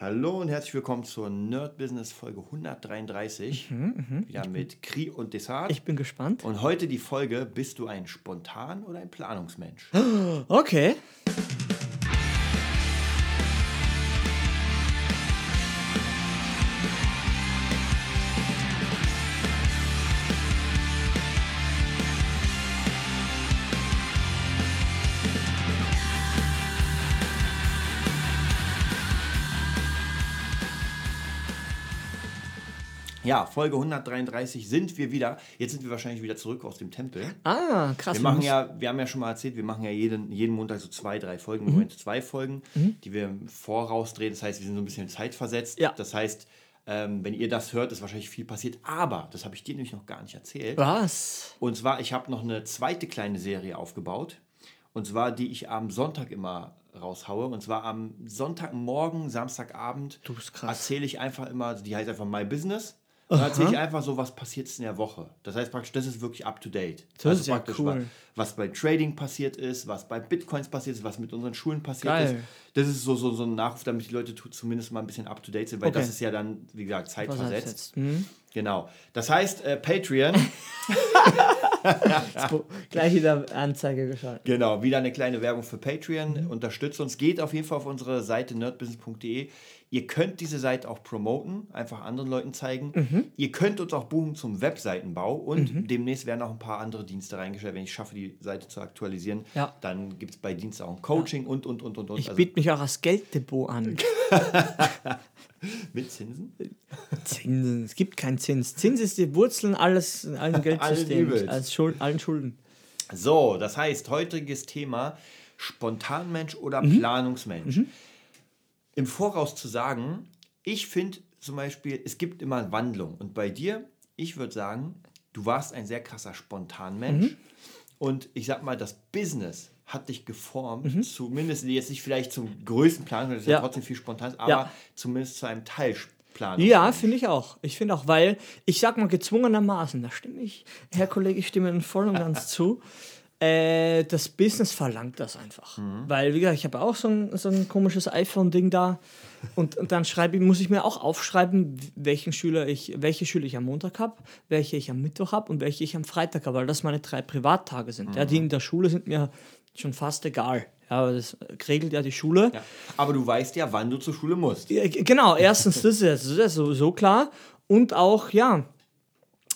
Hallo und herzlich willkommen zur Nerd Business Folge 133. Wieder mit Kri und Desart. Ich bin gespannt. und heute die Folge: Bist du ein Spontan- oder ein Planungsmensch? Okay. Ja, Folge 133 sind wir wieder. Jetzt sind wir wahrscheinlich wieder zurück aus dem Tempel. Ah, krass. Wir machen ja, wir haben ja schon mal erzählt, wir machen ja jeden, jeden Montag so zwei, drei Folgen, im Moment zwei Folgen, die wir im Voraus drehen. Das heißt, wir sind so ein bisschen zeitversetzt. Ja. Das heißt, ähm, wenn ihr das hört, ist wahrscheinlich viel passiert. Aber, das habe ich dir nämlich noch gar nicht erzählt. Was? Und zwar, ich habe noch eine zweite kleine Serie aufgebaut. Und zwar, die ich am Sonntag immer raushaue. Und zwar am Sonntagmorgen, Samstagabend Du bist krass. erzähle ich einfach immer, die heißt einfach My Business. Und dann erzähle ich einfach so, was passiert in der Woche. Das heißt praktisch, das ist wirklich up to date. Also Das ist ja praktisch, cool. wa- was bei Trading passiert ist, was bei Bitcoins passiert ist, was mit unseren Schulen passiert Geil. ist. Das ist so, so, so ein Nachruf, damit die Leute zumindest mal ein bisschen up to date sind, weil Okay. das ist ja dann, wie gesagt, zeitversetzt. heißt jetzt? Hm? Genau. Das heißt, äh, Patreon. Gleich wieder Anzeige geschaltet. Genau, wieder eine kleine Werbung für Patreon. Mhm. Unterstützt uns. Geht auf jeden Fall auf unsere Seite nerdbusiness.de. Ihr könnt diese Seite auch promoten, einfach anderen Leuten zeigen. Mhm. Ihr könnt uns auch buchen zum Webseitenbau und demnächst werden auch ein paar andere Dienste reingestellt. Wenn ich schaffe, die Seite zu aktualisieren, Ja. dann gibt es bei Dienst auch ein Coaching und, und, und, und, und. Ich Also biete mich auch als Gelddepot an. mit Zinsen? Zinsen. Es gibt keinen Zins. Zins ist die Wurzeln alles, allen Geldsystems, Übels. als Schuld, allen Schulden. So, das heißt, heutiges Thema Spontanmensch oder Mhm. Planungsmensch. Im Voraus zu sagen, ich finde zum Beispiel, es gibt immer Wandlung. Und bei dir, ich würde sagen, du warst ein sehr krasser Spontanmensch. Mhm. Und ich sag mal, das Business hat dich geformt, Mhm. zumindest jetzt nicht vielleicht zum größten Plan, das ist ja, Ja. trotzdem viel spontan, aber Ja. zumindest zu einem Teil Plan. Ja, finde ich auch. Ich finde auch, weil, ich sag mal gezwungenermaßen, da stimme ich, Herr Kollege, ich stimme Ihnen voll und ganz zu. Äh, das Business verlangt das einfach. Weil, wie gesagt, ich habe auch so ein, so ein komisches iPhone-Ding da. Und, und dann schreibe ich, muss ich mir auch aufschreiben, welchen Schüler ich, welche Schüler ich am Montag habe, welche ich am Mittwoch habe und welche ich am Freitag habe, weil das meine drei Privattage sind. Ja, die in der Schule sind mir schon fast egal. Ja, das regelt ja die Schule. Ja. Aber du weißt ja, wann du zur Schule musst. Ja, Genau, erstens, das ist ja, ja sowieso klar. Und auch, ja,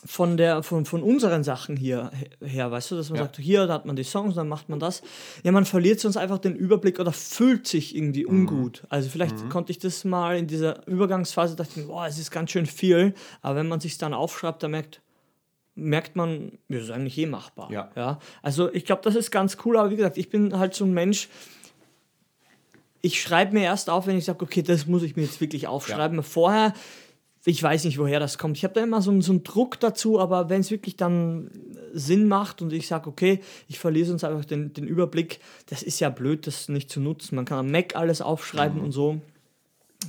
von, der, von, von unseren Sachen hier her, weißt du, dass man Ja. sagt, hier, da hat man die Songs, dann macht man das. Ja, man verliert sonst einfach den Überblick oder fühlt sich irgendwie Mhm. ungut. Also vielleicht konnte ich das mal in dieser Übergangsphase, dachte ich, boah, es ist ganz schön viel. Aber wenn man sich dann aufschreibt, dann merkt, merkt man, ja, das ist eigentlich eh machbar. Ja. Ja? Also ich glaube, das ist ganz cool, aber wie gesagt, ich bin halt so ein Mensch, ich schreibe mir erst auf, wenn ich sage, okay, das muss ich mir jetzt wirklich aufschreiben. Vorher, ich weiß nicht, woher das kommt. Ich habe da immer so, einen- so einen Druck dazu, aber wenn es wirklich dann Sinn macht und ich sage, okay, ich verliere sonst einfach den, den Überblick, das ist ja blöd, das nicht zu nutzen. Man kann am Mac alles aufschreiben Mhm. und so.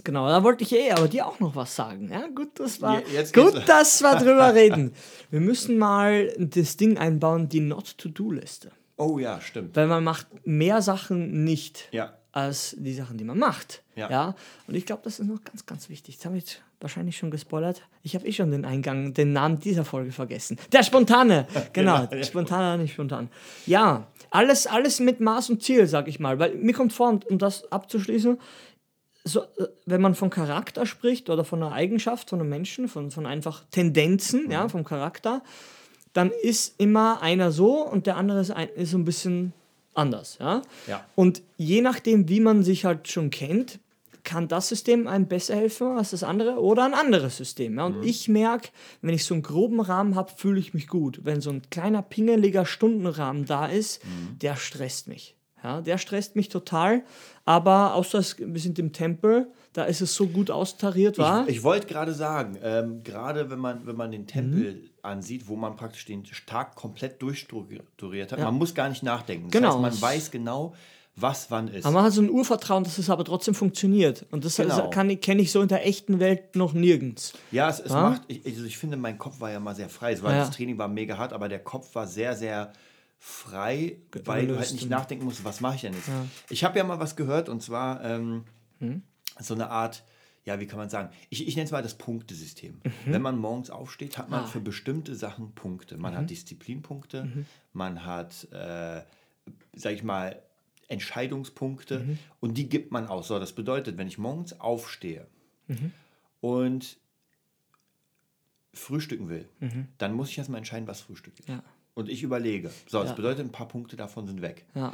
Genau, da wollte ich eh aber dir auch noch was sagen. Ja, gut, das war gut, dass wir drüber reden. Wir müssen mal das Ding einbauen, die Not-to-Do-Liste. Oh ja, stimmt. Weil man macht mehr Sachen nicht Ja. Als die Sachen, die man macht. Ja. Ja. Und ich glaube, das ist noch ganz, ganz wichtig. Das habe ich jetzt wahrscheinlich schon gespoilert. Ich habe eh schon den Eingang, den Namen dieser Folge vergessen. Der Spontane. Genau, Genau. spontaner, nicht spontan. Ja, alles, alles mit Maß und Ziel, sag ich mal. Weil mir kommt vor, um das abzuschließen, so, äh, wenn man von Charakter spricht oder von einer Eigenschaft von einem Menschen, von, von einfach Tendenzen, ja, vom Charakter, dann ist immer einer so und der andere ist, ein, ist so ein bisschen anders. Ja? Ja. Und je nachdem, wie man sich halt schon kennt, kann das System einem besser helfen als das andere oder ein anderes System. Ja? Und Mhm. ich merke, wenn ich so einen groben Rahmen habe, fühle ich mich gut. Wenn so ein kleiner, pingeliger Stundenrahmen da ist, Mhm. der stresst mich. Ja, der stresst mich total. Aber außer wir sind im Tempel, da ist es so gut austariert, war. Ich, ich wollte gerade sagen, ähm, gerade wenn man, wenn man den Tempel Mhm. ansieht, wo man praktisch den Tag komplett durchstrukturiert hat, Ja. man muss gar nicht nachdenken. Das Genau. heißt, man weiß genau, was wann ist. Aber man hat so ein Urvertrauen, dass es aber trotzdem funktioniert. Und das Genau. kenne ich so in der echten Welt noch nirgends. ja, es, es Ja? macht, ich, also ich finde, mein Kopf war ja mal sehr frei. Es war, Ja. Das Training war mega hart, aber der Kopf war sehr, sehr frei, weil du halt nicht nachdenken musst, was mache ich denn jetzt? Ich habe ja mal was gehört und zwar ähm, Hm? So eine Art ja, wie kann man sagen? Ich, ich nenne es mal das Punktesystem. Wenn man morgens aufsteht, hat man Mhm. Ah. für bestimmte Sachen Punkte. Man hat Disziplinpunkte, Mhm. man hat, äh, sag ich mal, Entscheidungspunkte Mhm. und die gibt man aus. So, das bedeutet, wenn ich morgens aufstehe Mhm. und frühstücken will, dann muss ich erstmal entscheiden, was frühstücke ich. Mhm. Ja. Und ich überlege. So, das Ja. bedeutet, ein paar Punkte davon sind weg. Ja.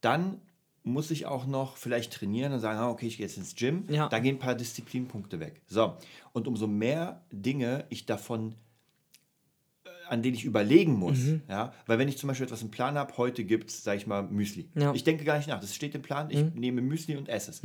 Dann muss ich auch noch vielleicht trainieren und sagen, ah, okay, ich gehe jetzt ins Gym. Ja. Da gehen ein paar Disziplinpunkte weg. So, und umso mehr Dinge ich davon, äh, an denen ich überlegen muss, Mhm. ja, weil wenn ich zum Beispiel etwas im Plan habe, heute gibt es, sage ich mal, Müsli. Ja. Mhm. Ich denke gar nicht nach, das steht im Plan, ich nehme Müsli und esse es.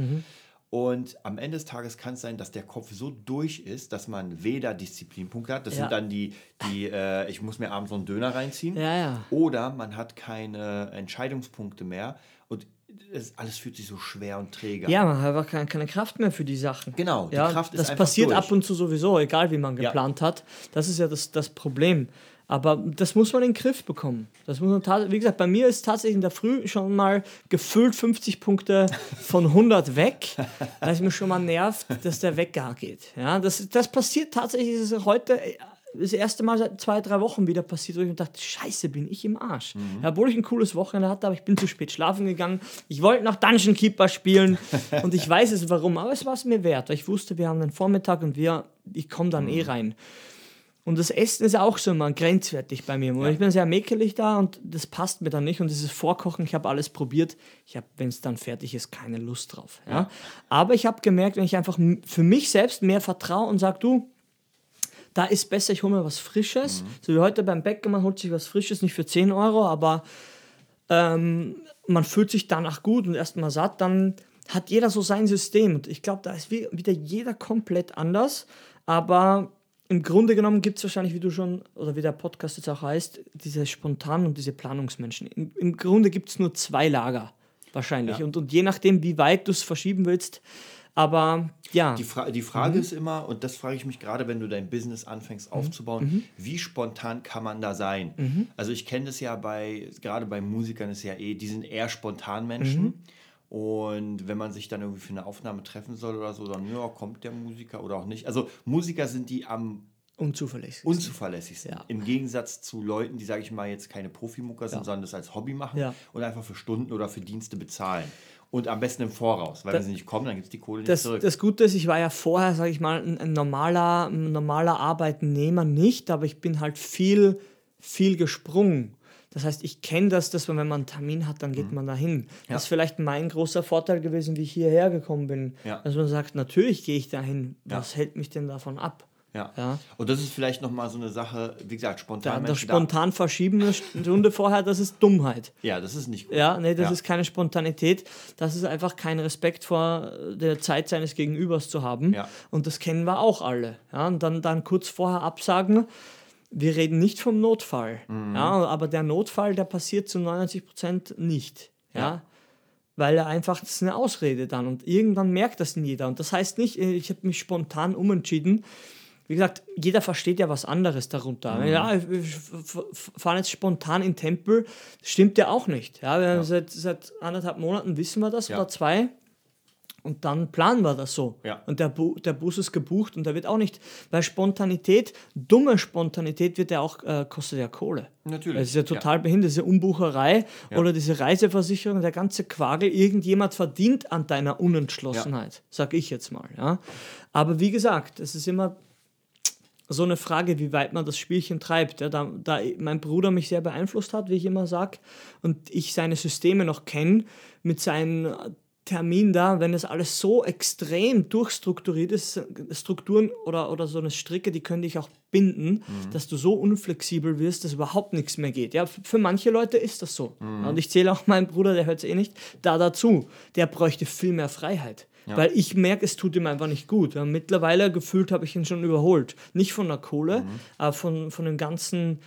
Und am Ende des Tages kann es sein, dass der Kopf so durch ist, dass man weder Disziplinpunkte hat, das Ja. sind dann die, die äh, ich muss mir abends so einen Döner reinziehen, Ja, ja. oder man hat keine Entscheidungspunkte mehr und es, alles fühlt sich so schwer und träge Ja, an. man hat einfach keine, keine Kraft mehr für die Sachen. Genau, die ja, Kraft ist das passiert durch. ab und zu sowieso, egal wie man Ja. geplant hat. Das ist ja das, das Problem. Aber das muss man in den Griff bekommen. Das muss man wie gesagt, bei mir ist tatsächlich in der Früh schon mal gefühlt 50 Punkte von 100 weg, weil es mich schon mal nervt, dass der Wecker geht. Ja, das, das passiert tatsächlich das heute äh, das erste Mal seit zwei, drei Wochen wieder passiert, wo ich mir dachte, scheiße, bin ich im Arsch. Ja, obwohl ich ein cooles Wochenende hatte, aber ich bin zu spät schlafen gegangen. Ich wollte noch Dungeon Keeper spielen und ich weiß es warum, aber es war es mir wert, weil ich wusste, wir haben einen Vormittag und wir, ich komme dann eh rein. Und das Essen ist auch so immer grenzwertig bei mir. weil Ich bin sehr mäkelig da und das passt mir dann nicht. Und dieses Vorkochen, ich habe alles probiert. Ich habe, wenn es dann fertig ist, keine Lust drauf. Ja? Aber ich habe gemerkt, wenn ich einfach für mich selbst mehr vertraue und sage, du, da ist besser, ich hole mir was Frisches. So wie heute beim Bäcker, man holt sich was Frisches, nicht für 10 Euro, aber ähm, man fühlt sich danach gut und erstmal satt, dann hat jeder so sein System. Und ich glaube, da ist wie- wieder jeder komplett anders. Aber im Grunde genommen gibt es wahrscheinlich, wie du schon, oder wie der Podcast jetzt auch heißt, diese spontanen und diese Planungsmenschen. Im, im Grunde gibt es nur zwei Lager, wahrscheinlich. Ja. Und, und je nachdem, wie weit du es verschieben willst. Aber ja, Die, Fra die Mhm. Frage ist immer, und das frage ich mich gerade, wenn du dein Business anfängst Mhm. aufzubauen, wie spontan kann man da sein? Also ich kenne das ja bei, gerade bei Musikern ist ja eh, die sind eher spontan Menschen. Mhm. Und wenn man sich dann irgendwie für eine Aufnahme treffen soll oder so, dann ja, kommt der Musiker oder auch nicht. Also Musiker sind die am unzuverlässig. unzuverlässigsten. Ja. Im Gegensatz zu Leuten, die, sage ich mal, jetzt keine Profimucker sind, Ja. sondern das als Hobby machen Ja. und einfach für Stunden oder für Dienste bezahlen. Und am besten im Voraus, weil Da- wenn sie nicht kommen, dann gibt es die Kohle nicht Das, zurück. das Gute ist, ich war ja vorher, sage ich mal, ein, ein, normaler, ein normaler Arbeitnehmer nicht, aber ich bin halt viel, viel gesprungen. Das heißt, ich kenne das, dass man, wenn man einen Termin hat, dann geht Mhm. man dahin. Das ist vielleicht mein großer Vorteil gewesen, wie ich hierher gekommen bin. Ja. Dass man sagt, natürlich gehe ich dahin. Was hält mich denn davon ab? Ja. Ja. Und das ist vielleicht nochmal so eine Sache, wie gesagt, Da, spontan. das Menschen spontan verschieben eine Stunde vorher, das ist Dummheit. Da, ja, das ist nicht gut. Ja, nee, das Ja. ist keine Spontanität. Das ist einfach kein Respekt vor der Zeit seines Gegenübers zu haben. Ja. Und das kennen wir auch alle. Ja, und dann, dann kurz vorher absagen. Wir reden nicht vom Notfall. Mhm. Ja, aber der Notfall, der passiert zu 99 Prozent nicht. Ja. Ja. Weil er einfach, das ist eine Ausrede dann. Und irgendwann merkt das nicht jeder. Und das heißt nicht, ich habe mich spontan umentschieden. Wie gesagt, jeder versteht ja was anderes darunter. Mhm. Ja, wir f- f- fahren jetzt spontan in Tempel, stimmt ja auch nicht. Ja, wir haben Seit, seit anderthalb Monaten wissen wir das Ja. oder zwei. Und dann planen wir das so. Ja. Und der, Bu der Bus ist gebucht und der wird auch nicht, weil Spontanität, dumme Spontanität wird ja auch, äh, kostet ja Kohle. Natürlich, Das ist ja total behindert, diese Umbucherei Ja. oder diese Reiseversicherung, der ganze Quagel, irgendjemand verdient an deiner Unentschlossenheit, sag ich jetzt mal. Ja? Aber wie gesagt, es ist immer so eine Frage, wie weit man das Spielchen treibt. Ja, da, da mein Bruder mich sehr beeinflusst hat, wie ich immer sage, und ich seine Systeme noch kenne, mit seinen Termin da, wenn es alles so extrem durchstrukturiert ist, Strukturen oder, oder so eine Stricke, die können dich auch binden, dass du so unflexibel wirst, dass überhaupt nichts mehr geht. Ja, für manche Leute ist das so. Ja, und ich zähle auch meinen Bruder, der hört es eh nicht, da dazu. Der bräuchte viel mehr Freiheit. Weil ich merke, es tut ihm einfach nicht gut. Ja, mittlerweile gefühlt habe ich ihn schon überholt. Nicht von der Kohle, aber von, von dem ganzen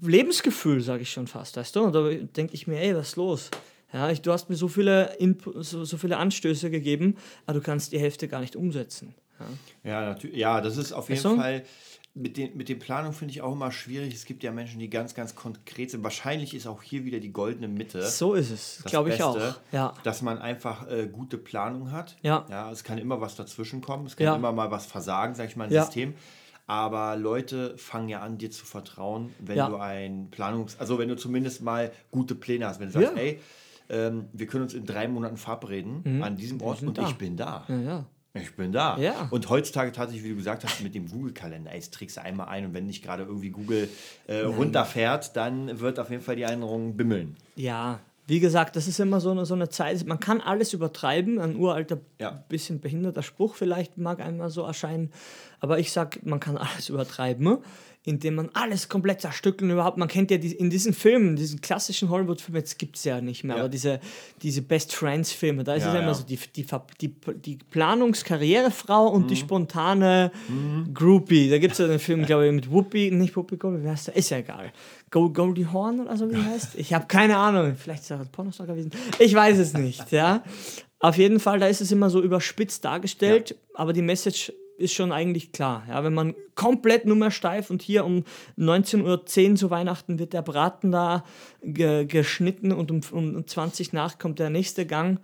Lebensgefühl, sage ich schon fast, weißt du? Und da denke ich mir, ey, was ist los? Ja, ich, du hast mir so viele, Inpu so, so viele Anstöße gegeben, aber du kannst die Hälfte gar nicht umsetzen. Ja. Ja, natürlich. Ja, das ist auf jeden Weißt du? Fall. Mit den, mit den Planungen finde ich auch immer schwierig. Es gibt ja Menschen, die ganz, ganz konkret sind. Wahrscheinlich ist auch hier wieder die goldene Mitte. So ist es, glaube ich auch. Ja. Dass man einfach äh, gute Planung hat. Ja. ja. Es kann immer was dazwischen kommen. Es kann Ja. immer mal was versagen, sag ich mal, im Ja. System. Aber Leute fangen ja an, dir zu vertrauen, wenn du ein Planungs-, also wenn du zumindest mal gute Pläne hast. Wenn du sagst, Ja. ey, ähm, wir können uns in drei Monaten verabreden an diesem Ort und da. ich bin da. Ja, ja. Ich bin da. Ja. Und heutzutage tatsächlich, wie du gesagt hast, mit dem Google-Kalender, ey, das trägst du einmal ein und wenn nicht gerade irgendwie Google äh, runterfährt, dann wird auf jeden Fall die Erinnerung bimmeln. Ja, wie gesagt, das ist immer so eine, so eine Zeit. Man kann alles übertreiben. Ein uralter, Ja. bisschen behinderter Spruch vielleicht mag einmal so erscheinen. Aber ich sag, man kann alles übertreiben, indem man alles komplett zerstückeln überhaupt. Man kennt ja die, in diesen Filmen, diesen klassischen Hollywood-Filmen, jetzt gibt es ja nicht mehr, Ja. aber diese, diese Best Friends-Filme, da ist Ja, es ja immer so die, die, die, die Planungskarrierefrau und Mhm. die spontane Groupie. Da gibt es ja den Film, glaube ich, mit Whoopi, nicht Whoopi Goldberg, wie heißt der? Ist ja egal. Go, Goldie Horn oder so, wie heißt? Ich habe keine Ahnung. Vielleicht ist er ein Pornostar gewesen. Ich weiß es nicht, ja. Auf jeden Fall, da ist es immer so überspitzt dargestellt, aber die Message ist schon eigentlich klar. Ja, wenn man komplett nummersteif und hier um 19.10 Uhr zu Weihnachten wird der Braten da ge geschnitten und um, um 20 nach kommt der nächste Gang.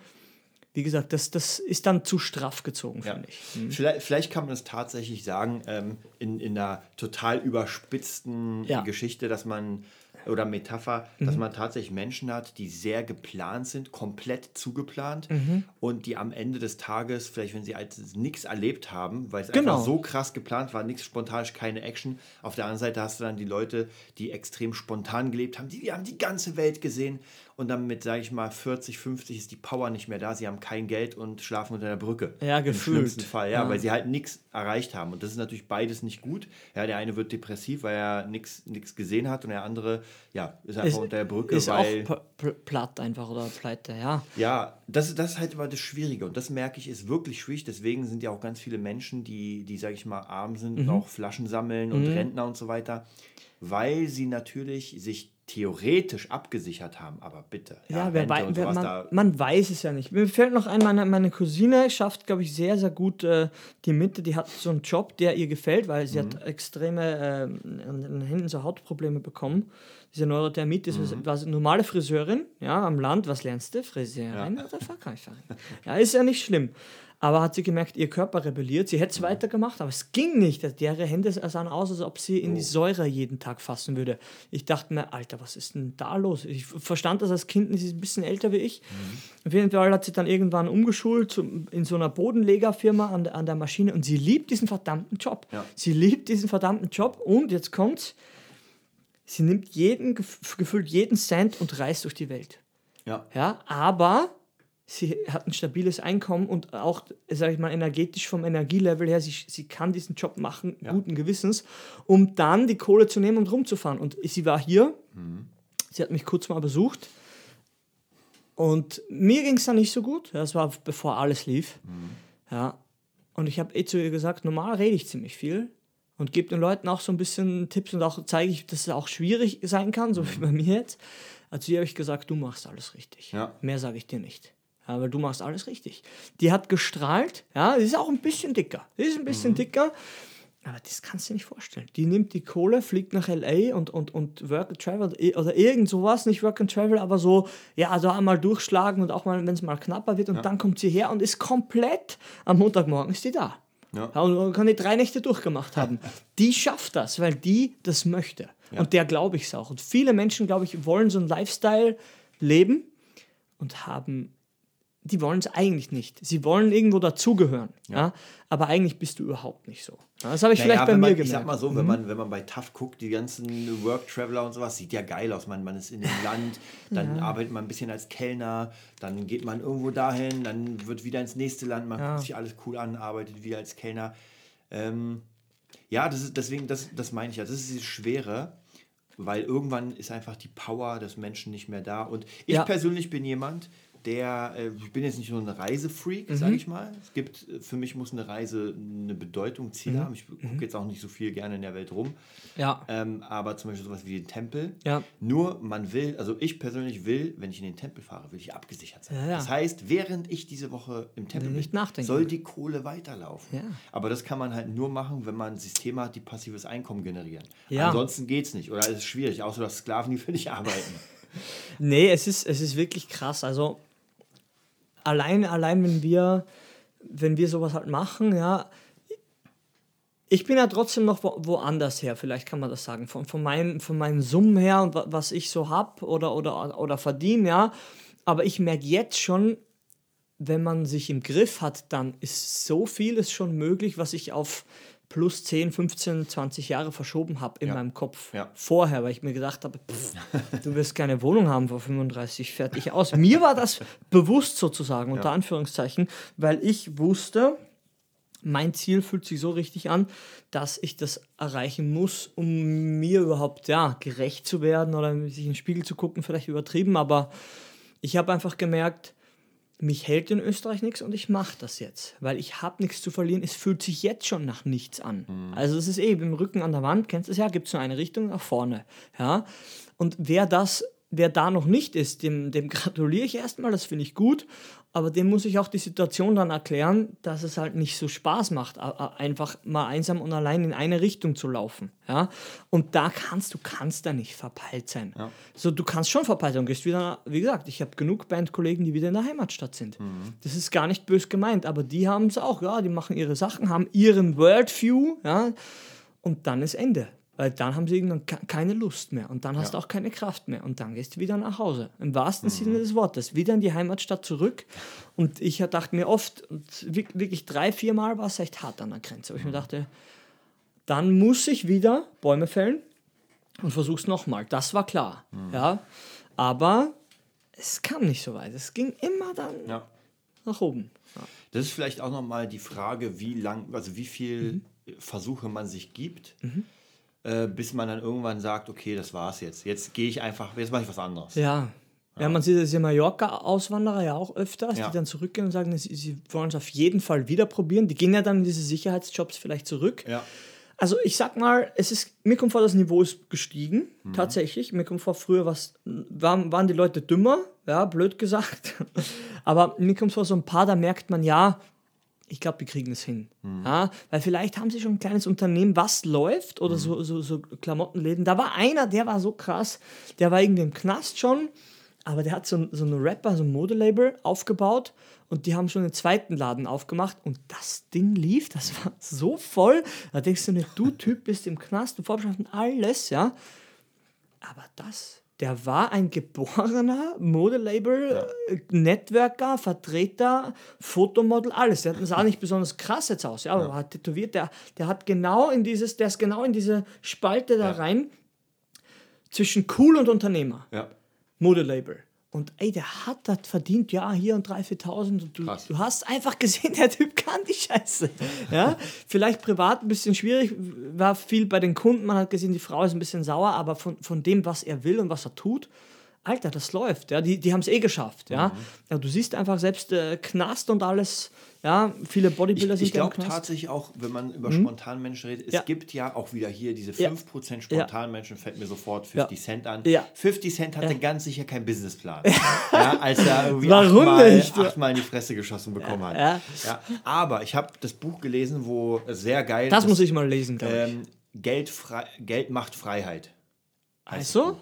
Wie gesagt, das, das ist dann zu straff gezogen, Ja. finde ich. Vielleicht, vielleicht kann man es tatsächlich sagen, ähm, in, in einer total überspitzten Ja. Geschichte, dass man, oder Metapher, Mhm. dass man tatsächlich Menschen hat, die sehr geplant sind, komplett zugeplant Mhm. und die am Ende des Tages, vielleicht wenn sie als nichts erlebt haben, weil es Genau. einfach so krass geplant war, nichts spontan, keine Action. Auf der anderen Seite hast du dann die Leute, die extrem spontan gelebt haben, die, die haben die ganze Welt gesehen und dann mit, sage ich mal, 40, 50 ist die Power nicht mehr da, sie haben kein Geld und schlafen unter der Brücke. Ja, Im gefühlt. schlimmsten Fall, ja, Ja. weil sie halt nichts erreicht haben. Und das ist natürlich beides nicht gut. Ja, der eine wird depressiv, weil er nichts gesehen hat und der andere, ja, ist einfach Ist, unter der Brücke, ist weil... auch pl- pl- platt einfach oder pleite, ja. Ja, das, das ist halt immer das Schwierige und das merke ich, ist wirklich schwierig. Deswegen sind ja auch ganz viele Menschen, die, die sage ich mal, arm sind Mhm. und auch Flaschen sammeln und Rentner und so weiter, weil sie natürlich sich theoretisch abgesichert haben, aber bitte. Ja, wer Rente wei wer, man, man weiß es ja nicht. Mir fällt noch ein, meine, meine Cousine schafft, glaube ich, sehr, sehr gut äh, die Mitte. Die hat so einen Job, der ihr gefällt, weil sie hat extreme äh, Händen so Hautprobleme bekommen. Diese Neurothermit ist war sie normale Friseurin, ja, am Land. Was lernst du? Friseurin oder Verkäuferin? ja, ist ja nicht schlimm. Aber hat sie gemerkt, ihr Körper rebelliert. Sie hätte es weitergemacht, aber es ging nicht. Ihre Hände sahen aus, als ob sie in die Säure jeden Tag fassen würde. Ich dachte mir, Alter, was ist denn da los? Ich verstand das als Kind, sie ist ein bisschen älter wie ich. Auf jeden Fall hat sie dann irgendwann umgeschult in so einer Bodenlegerfirma an, der- an der Maschine und sie liebt diesen verdammten Job. Ja. Sie liebt diesen verdammten Job und jetzt kommt's, sie nimmt jeden, gef- gefühlt jeden Cent und reist durch die Welt. Ja. Ja, aber sie hat ein stabiles Einkommen und auch, sage ich mal, energetisch vom Energielevel her, sie, sie kann diesen Job machen, Ja. guten Gewissens, um dann die Kohle zu nehmen und rumzufahren. Und sie war hier, sie hat mich kurz mal besucht und mir ging es dann nicht so gut. Das war bevor alles lief. Ja, und ich habe eh zu ihr gesagt, normal rede ich ziemlich viel und gebe den Leuten auch so ein bisschen Tipps und auch zeige ich, dass es auch schwierig sein kann, so wie bei mir jetzt. Also ihr habe ich gesagt, du machst alles richtig. Ja. Mehr sage ich dir nicht. Ja, weil du machst alles richtig. Die hat gestrahlt, ja, sie ist auch ein bisschen dicker. Sie ist ein bisschen dicker, aber das kannst du dir nicht vorstellen. Die nimmt die Kohle, fliegt nach L.A. und, und, und Work and Travel oder irgend sowas, nicht Work and Travel, aber so, ja, also einmal durchschlagen und auch mal, wenn es mal knapper wird und dann kommt sie her und ist komplett, am Montagmorgen ist die da. Ja. Ja, und kann die drei Nächte durchgemacht haben. Die schafft das, weil die das möchte. Und der glaube ich es auch. Und viele Menschen, glaube ich, wollen so einen Lifestyle leben und haben, die wollen es eigentlich nicht. Sie wollen irgendwo dazugehören. Ja. Aber eigentlich bist du überhaupt nicht so. Ja, das habe ich Naja, vielleicht bei wenn mir man, gemerkt. Ich sag mal so, wenn, man, wenn man bei TAF guckt, die ganzen Work-Traveler und sowas, sieht ja geil aus. Man, man ist in dem Land, dann arbeitet man ein bisschen als Kellner, dann geht man irgendwo dahin, dann wird wieder ins nächste Land, man guckt sich alles cool an, arbeitet wieder als Kellner. Ähm, ja, das ist deswegen, das, das meine ich ja, das ist das Schwere, weil irgendwann ist einfach die Power des Menschen nicht mehr da. Und ich Ja. persönlich bin jemand, der, äh, ich bin jetzt nicht nur ein Reisefreak, mhm. sage ich mal. Es gibt, äh, für mich muss eine Reise eine Bedeutung, Ziel mhm. haben. Ich gucke mhm. jetzt auch nicht so viel gerne in der Welt rum. Ja. Ähm, aber zum Beispiel sowas wie den Tempel. Ja. Nur man will, also ich persönlich will, wenn ich in den Tempel fahre, will ich abgesichert sein. Ja, ja. Das heißt, während ich diese Woche im Tempel bin, soll die Kohle weiterlaufen. Ja. Aber das kann man halt nur machen, wenn man ein System hat, die passives Einkommen generieren. Ja. Ansonsten geht es nicht. Oder es ist schwierig, außer dass Sklaven, die für dich arbeiten. nee, es ist, es ist wirklich krass. Also allein, allein wenn wir, wenn wir sowas halt machen, ja, ich bin ja trotzdem noch wo, woanders her, vielleicht kann man das sagen, von, von, meinen, von meinen Summen her und was ich so habe oder, oder, oder verdiene, ja. Aber ich merke jetzt schon, wenn man sich im Griff hat, dann ist so vieles schon möglich, was ich auf plus 10, 15, 20 Jahre verschoben habe in ja. meinem Kopf. Ja. Vorher, weil ich mir gedacht habe, pff, du wirst keine Wohnung haben vor 35, fertig aus. Mir war das bewusst sozusagen, unter ja. Anführungszeichen, weil ich wusste, mein Ziel fühlt sich so richtig an, dass ich das erreichen muss, um mir überhaupt ja, gerecht zu werden oder sich in den Spiegel zu gucken, vielleicht übertrieben, aber ich habe einfach gemerkt, mich hält in Österreich nichts und ich mache das jetzt, weil ich habe nichts zu verlieren. Es fühlt sich jetzt schon nach nichts an. Mhm. Also es ist eben im Rücken an der Wand, kennst du es ja, gibt es nur eine Richtung nach vorne. Ja? Und wer das, wer da noch nicht ist, dem, dem gratuliere ich erstmal, das finde ich gut aber dem muss ich auch die Situation dann erklären, dass es halt nicht so Spaß macht, einfach mal einsam und allein in eine Richtung zu laufen. Ja? Und da kannst du kannst da nicht verpeilt sein. Ja. So, du kannst schon verpeilt sein. Gehst wieder, wie gesagt, ich habe genug Bandkollegen, die wieder in der Heimatstadt sind. Mhm. Das ist gar nicht bös gemeint, aber die haben es auch, ja, die machen ihre Sachen, haben ihren Worldview, ja, und dann ist Ende. Weil dann haben sie irgendwann keine Lust mehr und dann hast ja. du auch keine Kraft mehr und dann gehst du wieder nach Hause. Im wahrsten mhm. Sinne des Wortes. Wieder in die Heimatstadt zurück. Und ich dachte mir oft, wirklich drei, vier Mal war es echt hart an der Grenze. Aber ich mir mhm. dachte, dann muss ich wieder Bäume fällen und versuch's nochmal. Das war klar. Mhm. Ja. Aber es kam nicht so weit. Es ging immer dann ja. nach oben. Ja. Das ist vielleicht auch nochmal die Frage, wie lang, also wie viel mhm. Versuche man sich gibt. Mhm äh, bis man dann irgendwann sagt, okay, das war's jetzt. Jetzt gehe ich einfach, jetzt mache ich was anderes. Ja. Ja, man sieht das ja Mallorca-Auswanderer ja auch öfters, ja. die dann zurückgehen und sagen, sie, sie wollen es auf jeden Fall wieder probieren. Die gehen ja dann in diese Sicherheitsjobs vielleicht zurück. Ja. Also ich sag mal, es ist, mir kommt vor, das Niveau ist gestiegen, mhm. tatsächlich. Mir kommt vor, früher was, waren, waren die Leute dümmer, ja, blöd gesagt. Aber mir kommt vor, so ein paar, da merkt man, ja, ich glaube, wir kriegen es hin. Mhm. Ja, weil vielleicht haben sie schon ein kleines Unternehmen, was läuft oder mhm. so, so, so Klamottenläden. Da war einer, der war so krass, der war irgendwie im Knast schon, aber der hat so, so einen Rapper, so ein Modelabel aufgebaut und die haben schon einen zweiten Laden aufgemacht und das Ding lief, das war so voll. Da denkst du nicht, du Typ bist im Knast, du Vorbeschriften, alles, ja. Aber das der war ein geborener Modelabel, ja. Networker, Vertreter, Fotomodel, alles. Der sah nicht besonders krass jetzt aus, ja, aber ja. hat tätowiert. Der, der hat genau in dieses, der ist genau in diese Spalte da ja. rein zwischen cool und Unternehmer. Ja. Modelabel. Und ey, der hat das verdient, ja, hier und 3.000, 4.000. Du, du hast einfach gesehen, der Typ kann die Scheiße. Ja? Vielleicht privat ein bisschen schwierig, war viel bei den Kunden, man hat gesehen, die Frau ist ein bisschen sauer, aber von, von dem, was er will und was er tut, Alter, das läuft. Ja? Die, die haben es eh geschafft. Ja? Mhm. ja? Du siehst einfach selbst äh, Knast und alles ja, viele Bodybuilder ich, sind Ich glaube tatsächlich auch, wenn man über mhm. Spontanmenschen redet, es ja. gibt ja auch wieder hier diese 5% ja. Spontanmenschen, fällt mir sofort 50 ja. Cent an. Ja. 50 Cent hatte ganz sicher keinen Businessplan. Ja. als er irgendwie Warum achtmal, nicht? achtmal in die Fresse geschossen bekommen hat. Ja. Aber ich habe das Buch gelesen, wo sehr geil. Das, das muss ich mal lesen, ähm, Geld, Geld macht Freiheit. Also?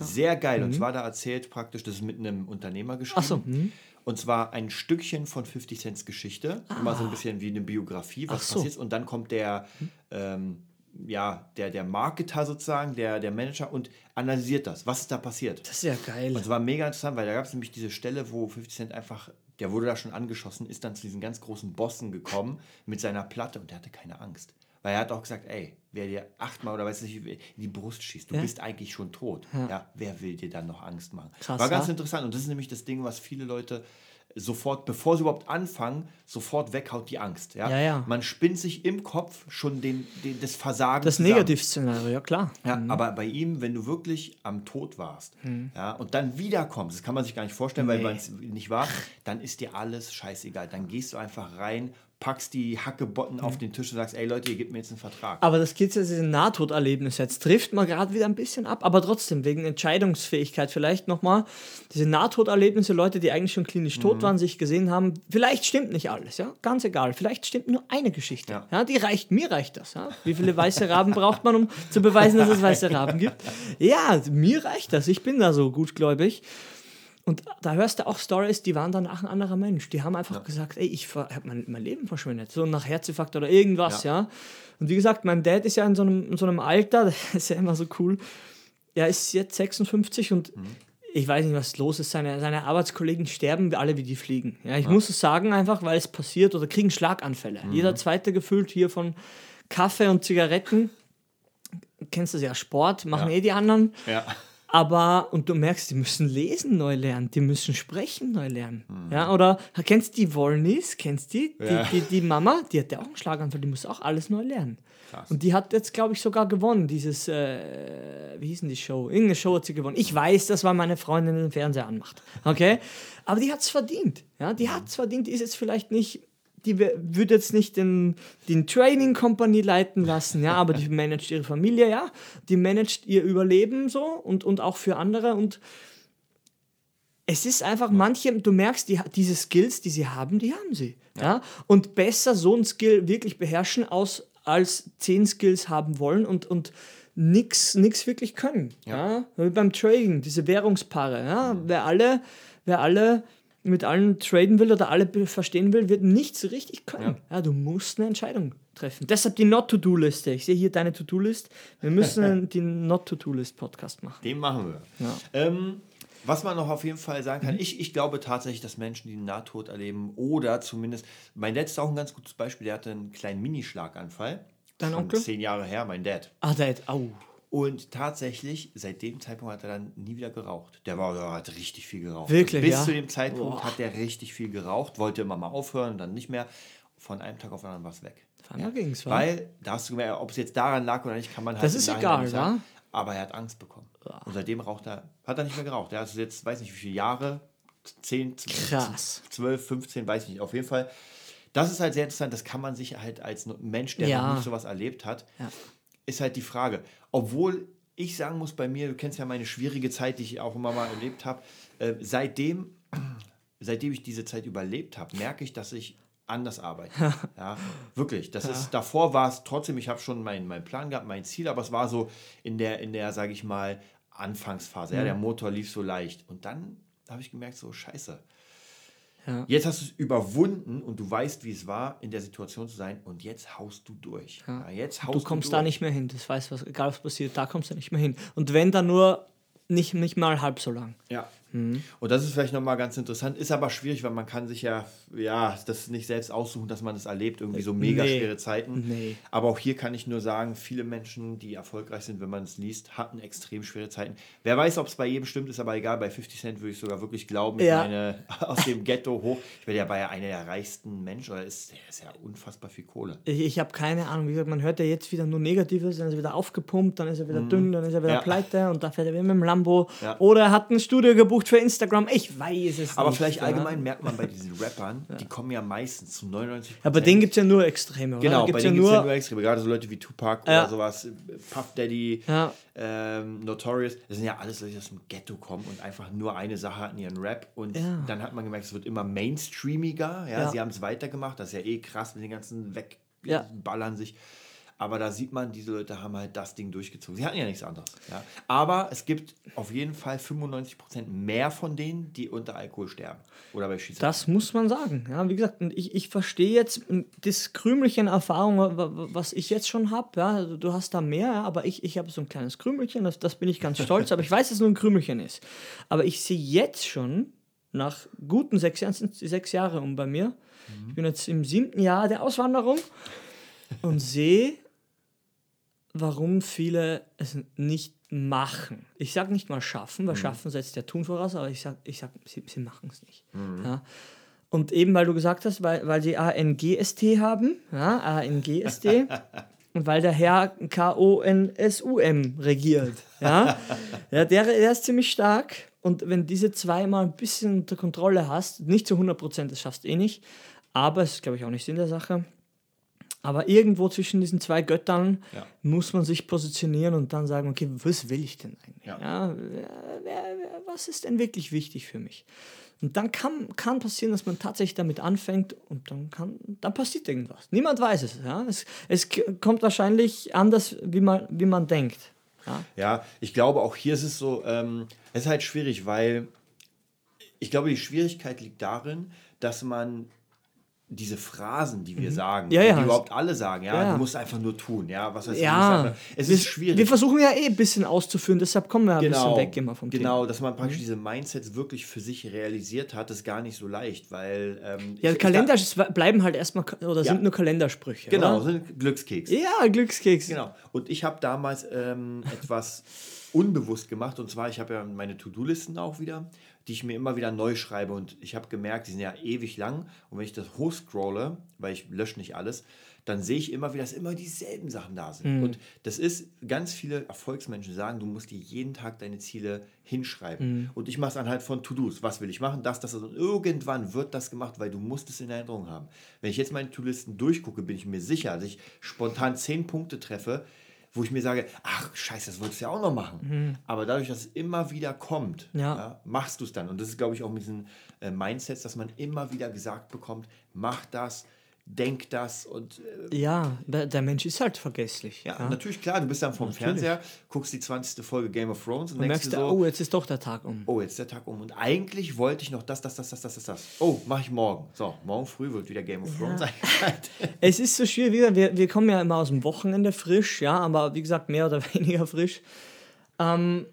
Sehr geil. Mhm. Und zwar da erzählt praktisch, das ist mit einem Unternehmer geschrieben. Ach so. Mhm. Und zwar ein Stückchen von 50 Cents Geschichte. Ah. Immer so ein bisschen wie eine Biografie, was so. passiert. Und dann kommt der, ähm, ja, der, der Marketer sozusagen, der, der Manager und analysiert das. Was ist da passiert? Das ist ja geil. Und es war mega interessant, weil da gab es nämlich diese Stelle, wo 50 Cent einfach, der wurde da schon angeschossen, ist dann zu diesen ganz großen Bossen gekommen mit seiner Platte und der hatte keine Angst. Weil er hat auch gesagt, ey, wer dir achtmal oder weiß nicht, in die Brust schießt, du ja? bist eigentlich schon tot. Ja. ja. wer will dir dann noch Angst machen? Krass, War ganz ja? interessant. Und das ist nämlich das Ding, was viele Leute sofort, bevor sie überhaupt anfangen, sofort weghaut die Angst. Ja? Ja, ja. Man spinnt sich im Kopf schon den, den, das Versagen. Das. Negativszenario, ja klar. Ja, aber bei ihm, wenn du wirklich am Tod warst ja, und dann wiederkommst, das kann man sich gar nicht vorstellen, weil Nee. man es nicht war, dann ist dir alles scheißegal. Dann gehst du einfach rein, packst die Hackebotten auf den Tisch und sagst, ey Leute, ihr gebt mir jetzt einen Vertrag. Aber das geht jetzt in Nahtoderlebnis jetzt. Trifft man gerade wieder ein bisschen ab, aber trotzdem, wegen Entscheidungsfähigkeit vielleicht nochmal. Diese Nahtoderlebnisse, Leute, die eigentlich schon klinisch Mhm. tot waren, sich gesehen haben, vielleicht stimmt nicht alles, ja. Ganz egal. Vielleicht stimmt nur eine Geschichte. Ja. Ja, die reicht, mir reicht das. Ja? Wie viele weiße Raben braucht man, um zu beweisen, dass es weiße Raben gibt? Ja, mir reicht das. Ich bin da so gutgläubig. Und da hörst du auch Stories, die waren danach ein anderer Mensch. Die haben einfach gesagt, ey, ich habe mein, mein Leben verschwendet. So nach Herzinfarkt oder irgendwas, Ja. ja. Und wie gesagt, mein Dad ist ja in so einem, in so einem Alter, das ist ja immer so cool. Er ist jetzt 56 und ich weiß nicht, was los ist. Seine, seine Arbeitskollegen sterben alle wie die Fliegen. Ja, ich muss es sagen, einfach, weil es passiert oder kriegen Schlaganfälle. Jeder zweite gefüllt hier von Kaffee und Zigaretten. Kennst du ja, Sport, machen Ja. eh die anderen. Ja. Aber, und du merkst, die müssen lesen neu lernen, die müssen sprechen neu lernen. Mhm. Ja, oder kennst du die Wollnis, kennst du die? Ja. Die, die? Die Mama, die hat ja auch einen Schlaganfall, die muss auch alles neu lernen. Krass. Und die hat jetzt, glaube ich, sogar gewonnen, dieses, äh, wie hieß denn die Show? Irgendeine Show hat sie gewonnen. Ich weiß, das war meine Freundin, die den Fernseher anmacht. Okay? Aber die hat es verdient. Ja, die hat es verdient, die ist jetzt vielleicht nicht die würde jetzt nicht den, den Training Company leiten lassen, ja, aber die managt ihre Familie, ja, die managt ihr Überleben so und, und auch für andere und es ist einfach manche, du merkst, die, diese Skills, die sie haben, die haben sie, ja, und besser so ein Skill wirklich beherrschen aus als zehn Skills haben wollen und, und nix, nix wirklich können, ja, Wie beim Trading, diese Währungspaare, ja, wer alle, wer alle mit allen traden will oder alle verstehen will, wird nichts richtig können. Ja. du musst eine Entscheidung treffen. Deshalb die Not-to-Do-Liste. Ich sehe hier deine To-Do-List. Wir müssen die Not-to-Do-List-Podcast machen. Den machen wir. Ja. Ähm, was man noch auf jeden Fall sagen kann, ich, ich glaube tatsächlich, dass Menschen, die einen Nahtod erleben oder zumindest, mein Dad ist auch ein ganz gutes Beispiel, der hatte einen kleinen Minischlaganfall. Dein Onkel? Zehn Jahre her, mein Dad. Ah, hat, au. Und tatsächlich, seit dem Zeitpunkt hat er dann nie wieder geraucht. Der war, der hat richtig viel geraucht. Wirklich, Bis ja? zu dem Zeitpunkt Boah. hat er richtig viel geraucht, wollte immer mal aufhören und dann nicht mehr. Von einem Tag auf den anderen war es weg. Auf einmal ging's? Weil, da hast du gemerkt, ob es jetzt daran lag oder nicht, kann man halt Das ist egal, wa? Aber er hat Angst bekommen. Und seitdem raucht er, hat er nicht mehr geraucht. Er hat jetzt, weiß nicht wie viele Jahre, 10, Krass. 12, 15, weiß ich nicht. Auf jeden Fall, das ist halt sehr interessant. Das kann man sich halt als Mensch, der Ja. noch nicht sowas erlebt hat, Ja. Ist halt die Frage. Obwohl ich sagen muss, bei mir, du kennst ja meine schwierige Zeit, die ich auch immer mal erlebt habe, äh, seitdem, seitdem ich diese Zeit überlebt habe, merke ich, dass ich anders arbeite. ja, wirklich. Das ist, davor war es trotzdem, ich habe schon meinen mein Plan gehabt, mein Ziel, aber es war so in der, in der, sage ich mal, Anfangsphase. Ja, der Motor lief so leicht. Und dann habe ich gemerkt, so scheiße. Ja. Jetzt hast du es überwunden und du weißt, wie es war, in der Situation zu sein. Und jetzt haust du durch. Ja. jetzt haust Du kommst durch. da nicht mehr hin. Das weiß was, egal was passiert, da kommst du nicht mehr hin. Und wenn dann nur nicht, nicht mal halb so lang. Ja. Mhm. Und das ist vielleicht nochmal ganz interessant. Ist aber schwierig, weil man kann sich ja, ja, das nicht selbst aussuchen, dass man das erlebt. Irgendwie so mega Nee. schwere Zeiten. Nee. Aber auch hier kann ich nur sagen, viele Menschen, die erfolgreich sind, wenn man es liest, hatten extrem schwere Zeiten. Wer weiß, ob es bei jedem stimmt, ist aber egal. Bei 50 Cent würde ich sogar wirklich glauben. Ich Ja. meine, aus dem Ghetto hoch. Ich werde ja bei einer der reichsten Menschen, oder ist, der ist ja unfassbar viel Kohle. Ich, ich habe keine Ahnung. Wie gesagt, man hört ja jetzt wieder nur Negatives, dann ist er wieder aufgepumpt, dann ist er wieder dünn, dann ist er wieder Mhm. Ja. pleite und da fährt er wieder mit dem Lambo. Ja. Oder er hat ein Studio gebucht für Instagram. Ich weiß es Aber nicht. vielleicht ja. allgemein merkt man bei diesen Rappern, die kommen ja meistens zu 99 Ja, bei denen gibt es ja nur Extreme, oder? Genau, Da bei gibt's denen ja gibt es ja nur, Extreme. Gerade so Leute wie Tupac Ja. oder sowas, Puff Daddy, Ja. ähm, Notorious. Das sind ja alles Leute, die aus dem Ghetto kommen und einfach nur eine Sache hatten, ihren Rap. Und Ja. dann hat man gemerkt, es wird immer mainstreamiger. Ja? Ja. Sie haben es weitergemacht. Das ist ja eh krass mit den ganzen Ja. Wegballern sich. Aber da sieht man, diese Leute haben halt das Ding durchgezogen. Sie hatten ja nichts anderes. Ja? Aber es gibt auf jeden Fall 95% mehr von denen, die unter Alkohol sterben. Oder bei Schießereien. Das muss man sagen. Ja, wie gesagt, ich, ich verstehe jetzt m, das Krümelchen Erfahrung, wa- wa- was ich jetzt schon habe. Ja, du- du hast da mehr, aber ich, ich habe so ein kleines Krümelchen, das, das bin ich ganz stolz. aber ich weiß, dass es nur ein Krümelchen ist. Aber ich sehe jetzt schon, nach guten sechs Jahren, sind sechs Jahre um bei mir, ich bin jetzt im siebten Jahr der Auswanderung und sehe, warum viele es nicht machen. Ich sage nicht mal schaffen, weil schaffen setzt ja tun voraus, aber ich sage, ich sag, sie, sie machen es nicht. Ja? Und eben, weil du gesagt hast, weil, weil sie ANGST haben, ja, ANGST, und weil der Herr K-O-N-S-U-M regiert. Ja, ja der, der ist ziemlich stark. Und wenn diese zwei mal ein bisschen unter Kontrolle hast, nicht zu 100 Prozent, das schaffst du eh nicht, aber es ist, glaube ich, auch nicht Sinn der Sache. Aber irgendwo zwischen diesen zwei Göttern ja. muss man sich positionieren und dann sagen, okay, was will ich denn eigentlich? Ja. ja wer, wer, was ist denn wirklich wichtig für mich? Und dann kann, kann passieren, dass man tatsächlich damit anfängt und dann, kann, dann passiert irgendwas. Niemand weiß es. Ja? Es, es kommt wahrscheinlich anders, wie man, wie man denkt. Ja? ja, ich glaube, auch hier ist es so, ähm, es ist halt schwierig, weil ich glaube, die Schwierigkeit liegt darin, dass man diese Phrasen, die wir mhm. sagen, ja, ja. die überhaupt alle sagen, ja, ja, du musst einfach nur tun, ja, was heißt ja. Es wir, ist schwierig. Wir versuchen ja eh ein bisschen auszuführen, deshalb kommen wir genau, ein bisschen weg immer vom Thema. Genau, dass man praktisch mhm. diese Mindsets wirklich für sich realisiert hat, ist gar nicht so leicht, weil ähm, ja, ich, Kalender ich da, bleiben halt erstmal oder sind nur Kalendersprüche. Genau, oder? sind Glückskeks. Ja, Glückskeks. Genau. Und ich habe damals ähm, etwas unbewusst gemacht und zwar ich habe ja meine To-Do-Listen auch wieder die ich mir immer wieder neu schreibe. Und ich habe gemerkt, die sind ja ewig lang. Und wenn ich das hochscrolle, weil ich lösche nicht alles, dann sehe ich immer wieder, dass immer dieselben Sachen da sind. Mhm. Und das ist, ganz viele Erfolgsmenschen sagen, du musst dir jeden Tag deine Ziele hinschreiben. Mhm. Und ich mache es anhand von To-Dos. Was will ich machen? Das, das, das. Und irgendwann wird das gemacht, weil du musst es in Erinnerung haben. Wenn ich jetzt meine To-Listen durchgucke, bin ich mir sicher, dass ich spontan zehn Punkte treffe, wo ich mir sage, ach scheiße, das wolltest du ja auch noch machen. Mhm. Aber dadurch, dass es immer wieder kommt, ja. Ja, machst du es dann. Und das ist, glaube ich, auch mit diesen äh, Mindsets, dass man immer wieder gesagt bekommt, mach das, denk das und. Äh, ja, der, Mensch ist halt vergesslich. Ja, ja, natürlich, klar. Du bist dann vom natürlich. Fernseher, guckst die 20. Folge Game of Thrones und, und merkst du so, oh, jetzt ist doch der Tag um. Oh, jetzt ist der Tag um. Und eigentlich wollte ich noch das, das, das, das, das, das, das. Oh, mache ich morgen. So, morgen früh wird wieder Game of Thrones eingeschaltet. es ist so schwierig. Wir, wir kommen ja immer aus dem Wochenende frisch, ja, aber wie gesagt, mehr oder weniger frisch. Ähm,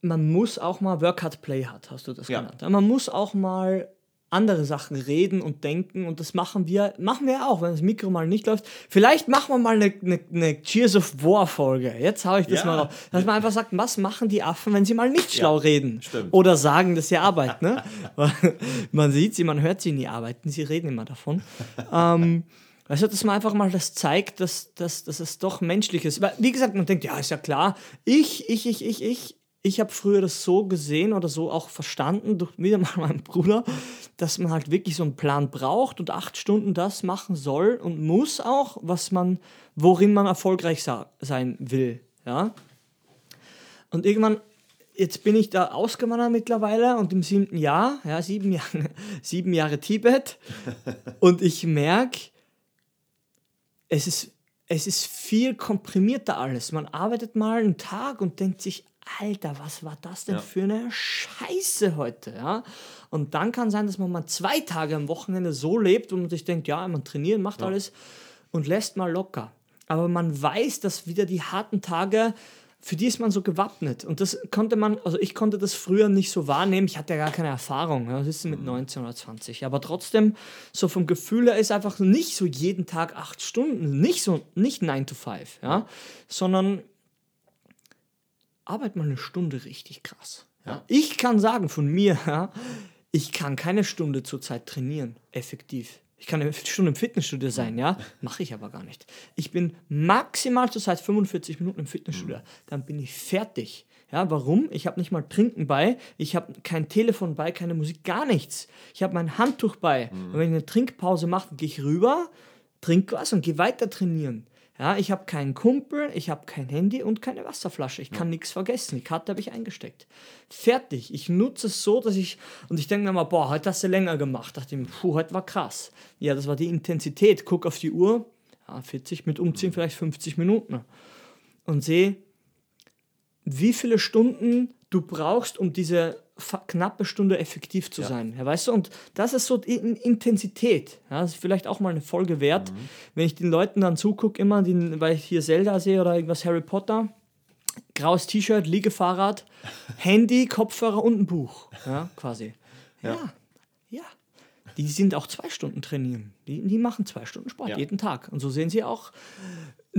man muss auch mal Work Hard Play Hard, hast du das ja. genannt. Man muss auch mal andere Sachen reden und denken und das machen wir, machen wir auch, wenn das Mikro mal nicht läuft. Vielleicht machen wir mal eine, eine, eine Cheers of War Folge. Jetzt habe ich das ja. mal raus. Dass man einfach sagt, was machen die Affen, wenn sie mal nicht schlau ja, reden? Stimmt. Oder sagen, dass sie arbeiten. Ne? man sieht sie, man hört sie nie arbeiten, sie reden immer davon. ähm, also, dass man einfach mal das zeigt, dass, dass, dass es doch menschlich ist. Wie gesagt, man denkt, ja, ist ja klar, ich, ich, ich, ich, ich, ich habe früher das so gesehen oder so auch verstanden, durch wieder mal meinen Bruder, dass man halt wirklich so einen Plan braucht und acht Stunden das machen soll und muss auch, was man, worin man erfolgreich sein will. Ja? Und irgendwann, jetzt bin ich da ausgewandert mittlerweile und im siebten Jahr, ja, sieben Jahre, sieben Jahre Tibet, und ich merke, es ist es ist viel komprimierter alles. Man arbeitet mal einen Tag und denkt sich, Alter, was war das denn ja. für eine Scheiße heute? Ja? Und dann kann sein, dass man mal zwei Tage am Wochenende so lebt und man sich denkt, ja, man trainiert, macht ja. alles und lässt mal locker. Aber man weiß, dass wieder die harten Tage, für die ist man so gewappnet. Und das konnte man, also ich konnte das früher nicht so wahrnehmen. Ich hatte ja gar keine Erfahrung. Ja? Das ist mit 19 mhm. oder 20. Aber trotzdem, so vom Gefühl her ist einfach nicht so jeden Tag acht Stunden, nicht so, nicht 9 to 5, ja? sondern arbeit mal eine Stunde richtig krass. Ja. Ich kann sagen von mir, ja, ich kann keine Stunde zurzeit trainieren, effektiv. Ich kann eine Stunde im Fitnessstudio sein, ja, mache ich aber gar nicht. Ich bin maximal zurzeit 45 Minuten im Fitnessstudio, mhm. dann bin ich fertig. Ja, warum? Ich habe nicht mal Trinken bei, ich habe kein Telefon bei, keine Musik, gar nichts. Ich habe mein Handtuch bei. Mhm. Und wenn ich eine Trinkpause mache, gehe ich rüber, trinke was und gehe weiter trainieren. Ja, ich habe keinen Kumpel, ich habe kein Handy und keine Wasserflasche. Ich kann ja. nichts vergessen. Die Karte habe ich eingesteckt. Fertig. Ich nutze es so, dass ich. Und ich denke mir mal, boah, heute hast du länger gemacht. Dachte mir, puh, heute war krass. Ja, das war die Intensität. Guck auf die Uhr. Ja, 40 mit Umziehen, vielleicht 50 Minuten. Und sehe, wie viele Stunden du brauchst, um diese knappe Stunde effektiv zu ja. sein. Ja, weißt du, und das ist so die Intensität. Ja, das ist vielleicht auch mal eine Folge wert, mhm. wenn ich den Leuten dann zugucke, immer, die, weil ich hier Zelda sehe oder irgendwas Harry Potter, graues T-Shirt, Liegefahrrad, Handy, Kopfhörer und ein Buch. Ja, quasi. Ja. ja. ja. Die sind auch zwei Stunden trainieren. Die, die machen zwei Stunden Sport jeden Tag. Und so sehen sie auch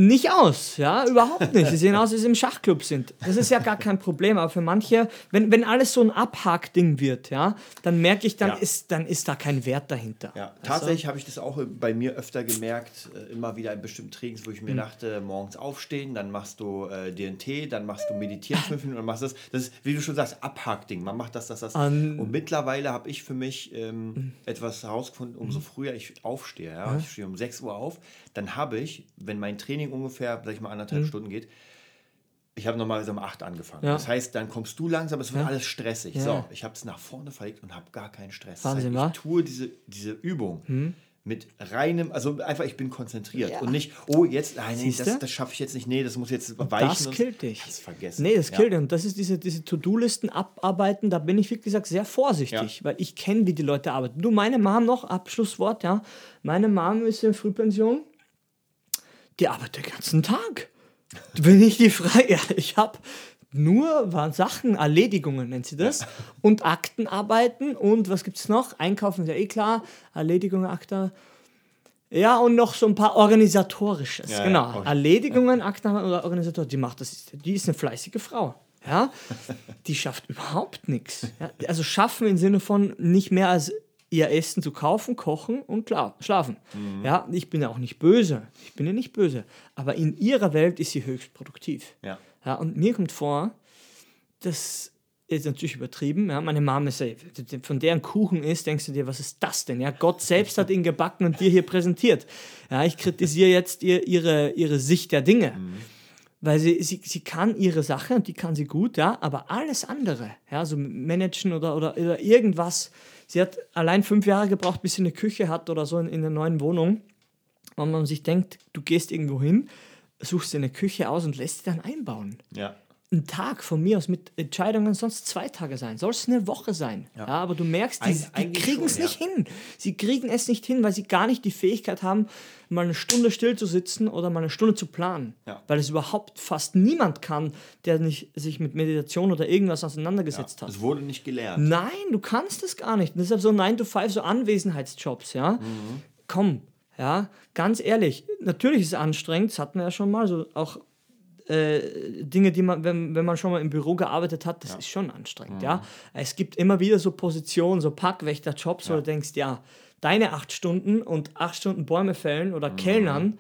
nicht aus, ja, überhaupt nicht. Sie sehen aus, als sie im Schachclub sind. Das ist ja gar kein Problem, aber für manche, wenn, wenn alles so ein Abhackding wird, ja, dann merke ich, dann, Ja. ist, dann ist da kein Wert dahinter. Ja, du? tatsächlich habe ich das auch bei mir öfter gemerkt, äh, immer wieder in bestimmten Trainings, wo ich Hm. mir dachte, morgens aufstehen, dann machst du äh, DNT, dann machst du Meditieren fünf Minuten und machst das. Das ist, wie du schon sagst, Abhackding. Man macht das, das, das. An- und mittlerweile habe ich für mich Hm. ähm, etwas herausgefunden, umso früher ich aufstehe, ja, ich stehe um 6 Uhr auf, dann habe ich, wenn mein Training ungefähr, sag ich mal, anderthalb Stunden geht, ich habe normalerweise um 8 angefangen. Ja. Das heißt, dann kommst du langsam, es wird alles stressig. Ja. So, ich habe es nach vorne verlegt und habe gar keinen Stress. Wahnsinn, das heißt, ich tue diese, diese Übung mit reinem, also einfach, ich bin konzentriert Ja. und nicht, oh, jetzt, nein, nee, Siehste? das, das schaffe ich jetzt nicht, nee, das muss jetzt weichen. Das und- killt dich. Kannst vergessen. Nee, das Ja. killt dich. Und das ist diese, diese To-Do-Listen abarbeiten, da bin ich wirklich gesagt sehr vorsichtig, Ja. weil ich kenne, wie die Leute arbeiten. Du, meine Mom noch, Abschlusswort, ja. Meine Mom ist in Frühpension, die arbeitet den ganzen Tag. Wenn ich die frei, ja, ich habe nur waren Sachen, Erledigungen nennt sie das, und Aktenarbeiten und was gibt es noch? Einkaufen ist ja eh klar, Erledigungen, Akta. Ja, und noch so ein paar organisatorisches. Ja, ja, genau. okay. Erledigungen, Akten oder Organisator, die macht das. Die ist eine fleißige Frau. Ja, die schafft überhaupt nichts. Ja, also schaffen im Sinne von nicht mehr als ihr Essen zu kaufen, kochen und klar, schlafen. Mhm. Ja, ich bin ja auch nicht böse. Ich bin ja nicht böse. Aber in ihrer Welt ist sie höchst produktiv. Ja. Ja, und mir kommt vor, das ist natürlich übertrieben. Ja, meine Mama ist, von deren Kuchen ist, denkst du dir, was ist das denn? Ja, Gott selbst hat ihn gebacken und dir hier präsentiert. Ja, ich kritisiere jetzt ihr, ihre, ihre Sicht der Dinge. Weil sie, sie, sie kann ihre Sache und die kann sie gut, ja, aber alles andere, ja, so managen oder, oder, oder irgendwas. Sie hat allein fünf Jahre gebraucht, bis sie eine Küche hat oder so in, in der neuen Wohnung. Und man sich denkt, du gehst irgendwo hin, suchst dir eine Küche aus und lässt sie dann einbauen Ja. Ein Tag von mir aus mit Entscheidungen sonst zwei Tage sein, soll es eine Woche sein. Ja. aber du merkst, die, Eig- die kriegen es nicht hin. Sie kriegen es nicht hin, weil sie gar nicht die Fähigkeit haben, mal eine Stunde still zu sitzen oder mal eine Stunde zu planen. Ja. Weil es überhaupt fast niemand kann, der nicht sich mit Meditation oder irgendwas auseinandergesetzt hat. Es wurde nicht gelernt. Nein, du kannst es gar nicht. Und deshalb so 9 to 5, so Anwesenheitsjobs, ja. Mhm. Komm, ja, ganz ehrlich, natürlich ist es anstrengend, das hatten wir ja schon mal, so auch äh, Dinge, die man, wenn, wenn man schon mal im Büro gearbeitet hat, das ist schon anstrengend, ja. Es gibt immer wieder so Positionen, so Parkwächterjobs, wo du denkst, ja, deine acht Stunden und acht Stunden Bäume fällen oder Kellnern,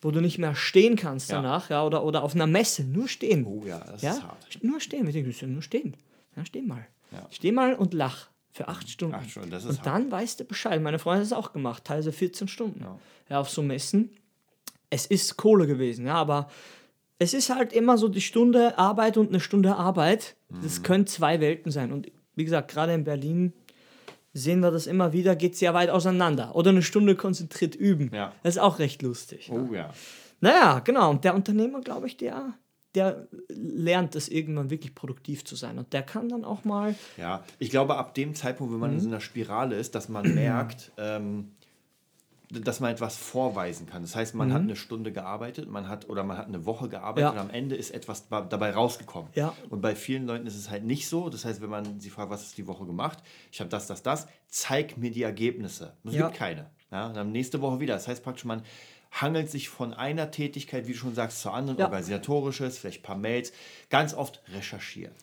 wo du nicht mehr stehen kannst Ja. danach, ja, oder, oder auf einer Messe, nur stehen. Oh ja, das Ja? ist hart. Nur stehen. Wir denken, nur stehen. Ja, steh mal. Ja. Steh mal und lach. Für acht Stunden. Acht Stunden, und hart. dann weißt du Bescheid. Meine Freundin hat es auch gemacht, teilweise 14 Stunden. Ja. Ja. auf so Messen. Es ist Kohle gewesen, ja, aber es ist halt immer so die Stunde Arbeit und eine Stunde Arbeit. Das Mhm. können zwei Welten sein. Und wie gesagt, gerade in Berlin sehen wir das immer wieder, geht sehr weit auseinander. Oder eine Stunde konzentriert üben. Ja. Das ist auch recht lustig. Oh ja. Naja, genau. Und der Unternehmer, glaube ich, der, der lernt es irgendwann wirklich produktiv zu sein. Und der kann dann auch mal. Ja, ich glaube, ab dem Zeitpunkt, wenn man in so einer Spirale ist, dass man merkt, ähm, dass man etwas vorweisen kann. Das heißt, man hat eine Stunde gearbeitet, man hat oder man hat eine Woche gearbeitet Ja. und am Ende ist etwas dabei rausgekommen. Ja. Und bei vielen Leuten ist es halt nicht so. Das heißt, wenn man sie fragt, was ist die Woche gemacht? Ich habe das, das, das. Zeig mir die Ergebnisse. Es Ja. gibt keine. Ja, und dann nächste Woche wieder. Das heißt praktisch, man hangelt sich von einer Tätigkeit, wie du schon sagst, zur anderen, organisatorisches, vielleicht ein paar Mails, ganz oft recherchieren.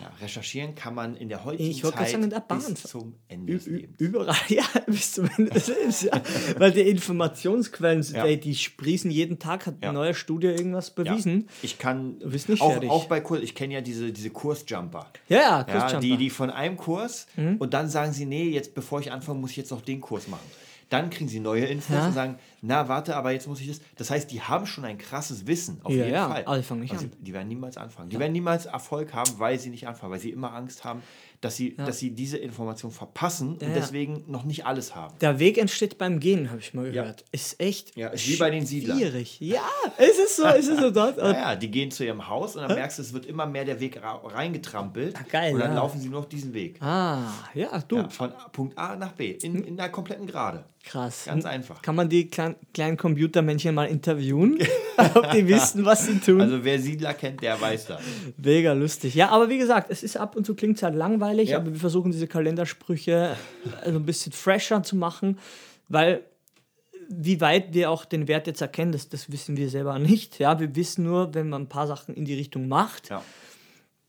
Ja, recherchieren kann man in der heutigen Ich Zeit sagen, der Bahn. bis zum Ende des Lebens. Überall, ja, bis zum Ende des Lebens, ja. Weil die Informationsquellen, Ja. ey, die sprießen jeden Tag, hat eine neue Studie irgendwas bewiesen. Ich kann bist nicht auch, fertig. auch bei Kurs, ich kenne ja diese, diese Kursjumper. Ja, ja, Kursjumper. Mhm. die, die von einem Kurs und dann sagen sie, nee, jetzt bevor ich anfange, muss ich jetzt noch den Kurs machen. Dann kriegen sie neue Infos Ja. und sagen, na warte, aber jetzt muss ich das. Das heißt, die haben schon ein krasses Wissen, auf Ja, jeden ja, Fall. die fangen nicht. Sie, die werden niemals anfangen. Die werden niemals Erfolg haben, weil sie nicht anfangen, weil sie immer Angst haben, dass sie, dass sie diese Information verpassen und ja. deswegen noch nicht alles haben. Der Weg entsteht beim Gehen, habe ich mal Ja. gehört. Ist echt Ja, ist wie bei den Siedlern. schwierig. Ja, ist es so, ist es so dort. Ja, ja, die gehen zu ihrem Haus und dann merkst du, es wird immer mehr der Weg ra- reingetrampelt. Ah, geil, und dann ja. laufen sie nur noch diesen Weg. Ah, ja, du, Ja, von Punkt A nach B, in, in der kompletten Gerade. Krass. Ganz einfach. Kann man die klein, kleinen Computermännchen mal interviewen? Ob die wissen, was sie tun? Also wer Siedler kennt, der weiß das. Mega lustig. Ja, aber wie gesagt, es ist ab und zu klingt es halt langweilig, Ja. aber wir versuchen diese Kalendersprüche also ein bisschen fresher zu machen, weil wie weit wir auch den Wert jetzt erkennen, das, das wissen wir selber nicht. Ja, wir wissen nur, wenn man ein paar Sachen in die Richtung macht, Ja.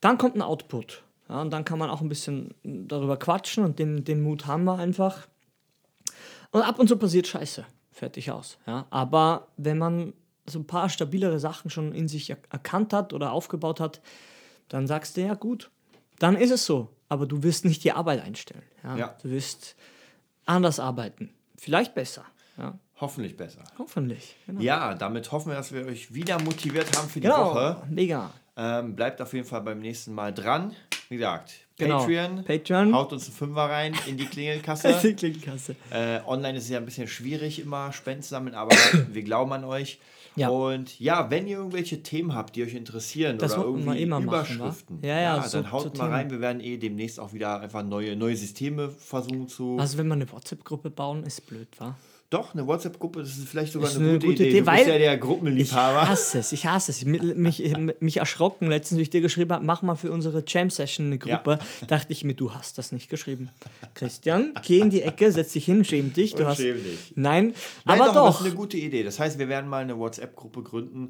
dann kommt ein Output. Ja, und dann kann man auch ein bisschen darüber quatschen und den, den Mut haben wir einfach. Und ab und zu passiert Scheiße. Fertig aus. Ja. Aber wenn man so ein paar stabilere Sachen schon in sich er erkannt hat oder aufgebaut hat, dann sagst du, ja gut, dann ist es so. Aber du wirst nicht die Arbeit einstellen. Ja. Ja. Du wirst anders arbeiten. Vielleicht besser. Ja. Hoffentlich besser. Hoffentlich. Genau. Ja, damit hoffen wir, dass wir euch wieder motiviert haben für die genau. Woche. Mega. Ähm, bleibt auf jeden Fall beim nächsten Mal dran. Wie gesagt, Genau. Patreon, Patreon. haut uns einen Fünfer rein in die Klingelkasse. Die Klingelkasse. Äh, online ist es ja ein bisschen schwierig, immer Spenden zu sammeln, aber wir glauben an euch. Ja. Und ja, wenn ihr irgendwelche Themen habt, die euch interessieren Das oder irgendwie immer machen? Überschriften, Ja, ja, so- dann haut mal rein. Wir werden eh demnächst auch wieder einfach neue, neue Systeme versuchen zu. Also wenn wir eine WhatsApp-Gruppe bauen, ist blöd, wa? Doch, eine WhatsApp-Gruppe, das ist vielleicht sogar Ist eine, gute, gute Idee. Idee, Du bist weil ja der Ich Gruppenliebhaber. hasse es, ich hasse es. Mich, mich, mich erschrocken letztens, wie ich dir geschrieben habe, mach mal für unsere Jam-Session eine Gruppe. Dachte ich mir, du hast das nicht geschrieben. Christian, geh in die Ecke, setz dich hin, schäm dich. Du Und hast, schäm dich. Nein, Nein, aber doch, Das doch. ist eine gute Idee. Das heißt, wir werden mal eine WhatsApp-Gruppe gründen,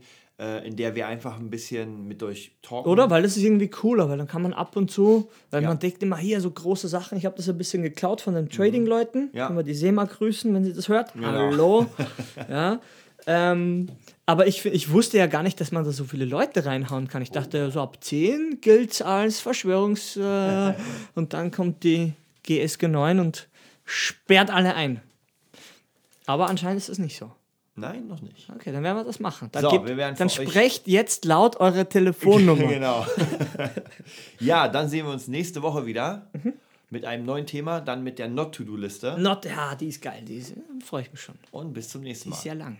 in der wir einfach ein bisschen mit euch talken. Oder? Weil das ist irgendwie cooler, weil dann kann man ab und zu, weil Ja. man denkt immer hier so große Sachen. Ich habe das ein bisschen geklaut von den Trading-Leuten. Ja. Können wir die SEMA grüßen, wenn sie das hört. Genau. Hallo. ja. Ähm, aber ich, ich wusste ja gar nicht, dass man da so viele Leute reinhauen kann. Ich dachte, so ab 10 gilt als Verschwörungs... Äh, und dann kommt die GSG 9 und sperrt alle ein. Aber anscheinend ist es nicht so. Nein, noch nicht. Okay, dann werden wir das machen. Dann, So, gebt- dann sprecht jetzt laut eure Telefonnummer. genau. ja, dann sehen wir uns nächste Woche wieder Mhm. mit einem neuen Thema, dann mit der Not-To-Do-Liste. Not, ja, die ist geil. Die ist, freue ich mich schon. Und bis zum nächsten Die Mal. ist ja lang.